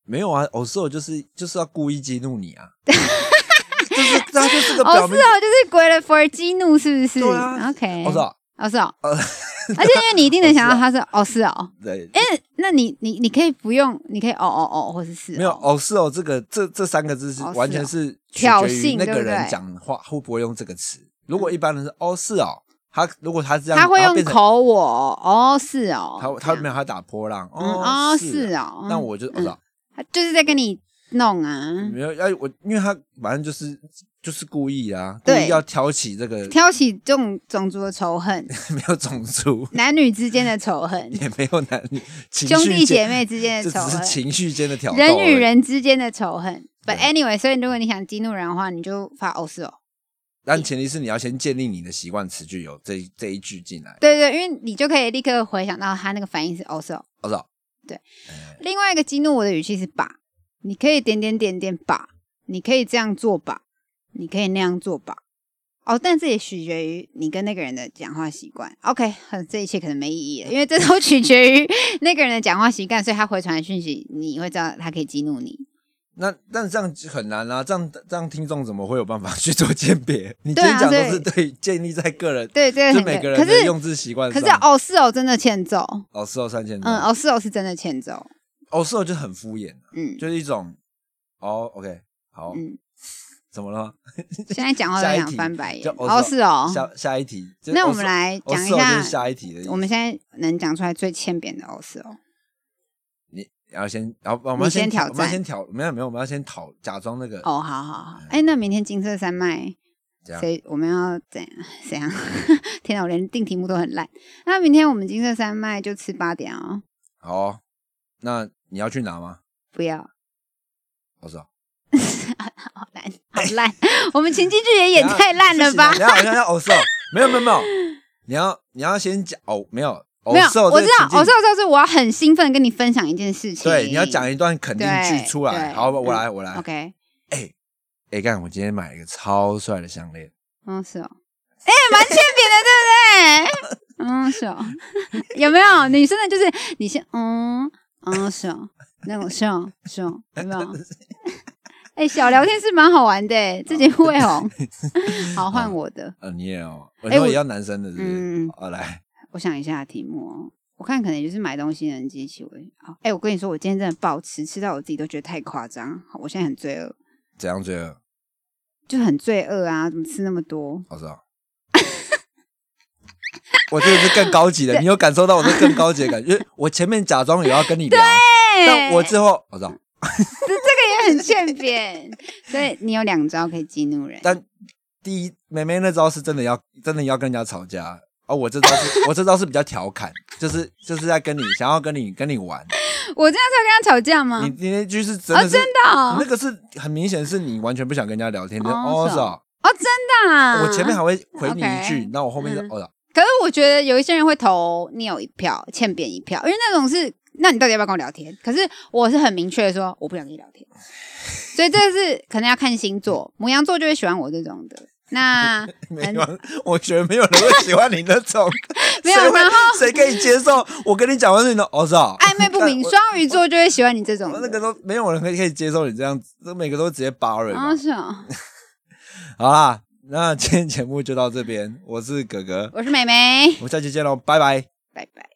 [SPEAKER 1] 没有啊，哦是哦，就是就是要故意激怒你啊！就是他就是个哦是
[SPEAKER 2] 哦，就是鬼了 for 激怒，是不是？
[SPEAKER 1] 对啊
[SPEAKER 2] ，OK，
[SPEAKER 1] 哦是哦，
[SPEAKER 2] 哦是哦。而且因为你一定能想到他是 哦是哦，
[SPEAKER 1] 对，
[SPEAKER 2] 哎，那你你你可以不用，你可以哦哦哦，或者是
[SPEAKER 1] 没有哦是哦，这个这这三个字是完全是
[SPEAKER 2] 挑衅
[SPEAKER 1] 那个人讲话会不会用这个词？如果一般人是哦是哦，他如果他这样，
[SPEAKER 2] 他会用口我哦是哦，
[SPEAKER 1] 他他没有他打波浪
[SPEAKER 2] 哦是哦，
[SPEAKER 1] 那我就哦，
[SPEAKER 2] 他就是在跟你弄啊，
[SPEAKER 1] 没有要我，因为他反正就是。就是故意啊，故意要挑起这个，
[SPEAKER 2] 挑起这种种族的仇恨，
[SPEAKER 1] 没有种族，
[SPEAKER 2] 男女之间的仇恨，
[SPEAKER 1] 也没有男女
[SPEAKER 2] 兄弟姐妹之间的仇恨，只是
[SPEAKER 1] 情绪间的挑，
[SPEAKER 2] 人与人之间的仇恨。But anyway，所以如果你想激怒人的话，你就发哦是哦，
[SPEAKER 1] 但前提是你要先建立你的习惯词句有这这一句进来。
[SPEAKER 2] 对对，因为你就可以立刻回想到他那个反应是哦是哦，
[SPEAKER 1] 哦是哦，
[SPEAKER 2] 对。另外一个激怒我的语气是把，你可以点点点点把，你可以这样做吧。你可以那样做吧，哦，但这也取决于你跟那个人的讲话习惯。OK，这一切可能没意义了，因为这都取决于 那个人的讲话习惯，所以他回传的讯息，你会知道他可以激怒你。
[SPEAKER 1] 那但这样很难啊，这样这样听众怎么会有办法去做鉴别？你今天讲都是对建立在个人，
[SPEAKER 2] 对对，
[SPEAKER 1] 就每个人的用字习惯。
[SPEAKER 2] 可是哦是哦，真的欠揍。
[SPEAKER 1] 哦是哦，三千。
[SPEAKER 2] 嗯，哦是哦，是真的欠揍。
[SPEAKER 1] 哦是哦，就很敷衍，嗯，就是一种哦，OK，好，嗯。怎么了？
[SPEAKER 2] 现在讲话都想翻白眼。哦，是哦。
[SPEAKER 1] 下下一题。
[SPEAKER 2] 那我们来讲一下
[SPEAKER 1] 下一题的。
[SPEAKER 2] 我们现在能讲出来最欠扁的哦是哦。
[SPEAKER 1] 你要先，然后我们
[SPEAKER 2] 先挑
[SPEAKER 1] 战，我们先挑，没有没有，我们要先讨假装那个。
[SPEAKER 2] 哦，好好好。哎，那明天金色山脉，谁我们要怎样？怎样？天哪，我连定题目都很烂。那明天我们金色山脉就吃八点哦。
[SPEAKER 1] 好，那你要去拿吗？
[SPEAKER 2] 不要。
[SPEAKER 1] 我说。
[SPEAKER 2] 好烂，好烂！我们情境剧也演太烂了吧？
[SPEAKER 1] 你要好像要没有没有没有，你要你要先讲哦，没有
[SPEAKER 2] 没有，我知道，我知道，是我要很兴奋跟你分享一件事情。
[SPEAKER 1] 对，你要讲一段肯定句出来。好，我来，我来。
[SPEAKER 2] OK。
[SPEAKER 1] 哎，哎，干，我今天买了一个超帅的项链。
[SPEAKER 2] 嗯，是哦。哎，蛮欠扁的，对不对？嗯，是哦。有没有女生的，就是你先，嗯嗯，是哦，那种是哦，是哦，有没有？哎，小聊天是蛮好玩的，这节会红。好，换我的。
[SPEAKER 1] 呃，你也哦。哎，我也要男生的，嗯，好来。
[SPEAKER 2] 我想一下题目哦，我看可能就是买东西能激起我。好，哎，我跟你说，我今天真的暴吃，吃到我自己都觉得太夸张。好，我现在很罪恶。
[SPEAKER 1] 怎样罪恶？
[SPEAKER 2] 就很罪恶啊！怎么吃那么多？
[SPEAKER 1] 我知道。我这个是更高级的，你有感受到我是更高级的感觉？我前面假装也要跟你聊，但我之后我知道。
[SPEAKER 2] 也很欠扁，所以你有两招可以激怒人。
[SPEAKER 1] 但第一，妹妹那招是真的要真的要跟人家吵架。哦，我这招是，我这招是比较调侃，就是就是在跟你想要跟你跟你玩。
[SPEAKER 2] 我这样才跟他吵架吗？
[SPEAKER 1] 你你那句是真的，
[SPEAKER 2] 真的，
[SPEAKER 1] 那个是很明显是你完全不想跟人家聊天。
[SPEAKER 2] 哦，
[SPEAKER 1] 是啊，
[SPEAKER 2] 哦，真的。
[SPEAKER 1] 我前面还会回你一句，那我后面就哦。
[SPEAKER 2] 可是我觉得有一些人会投你有一票，欠扁一票，因为那种是，那你到底要不要跟我聊天？可是我是很明确的说，我不想跟你聊天。所以这个是可能要看星座，母羊座就会喜欢我这种的。那
[SPEAKER 1] 没有，我觉得没有人会喜欢你那种。
[SPEAKER 2] 没有，然后
[SPEAKER 1] 谁可以接受我跟你讲完你的？我操，
[SPEAKER 2] 暧昧不明，双鱼座就会喜欢你这种。
[SPEAKER 1] 那个都没有人可以可以接受你这样子，每个都直接扒人。
[SPEAKER 2] 啊，是啊。
[SPEAKER 1] 好啦，那今天节目就到这边。我是哥哥，
[SPEAKER 2] 我是妹妹，
[SPEAKER 1] 我们下期见喽，拜拜，
[SPEAKER 2] 拜拜。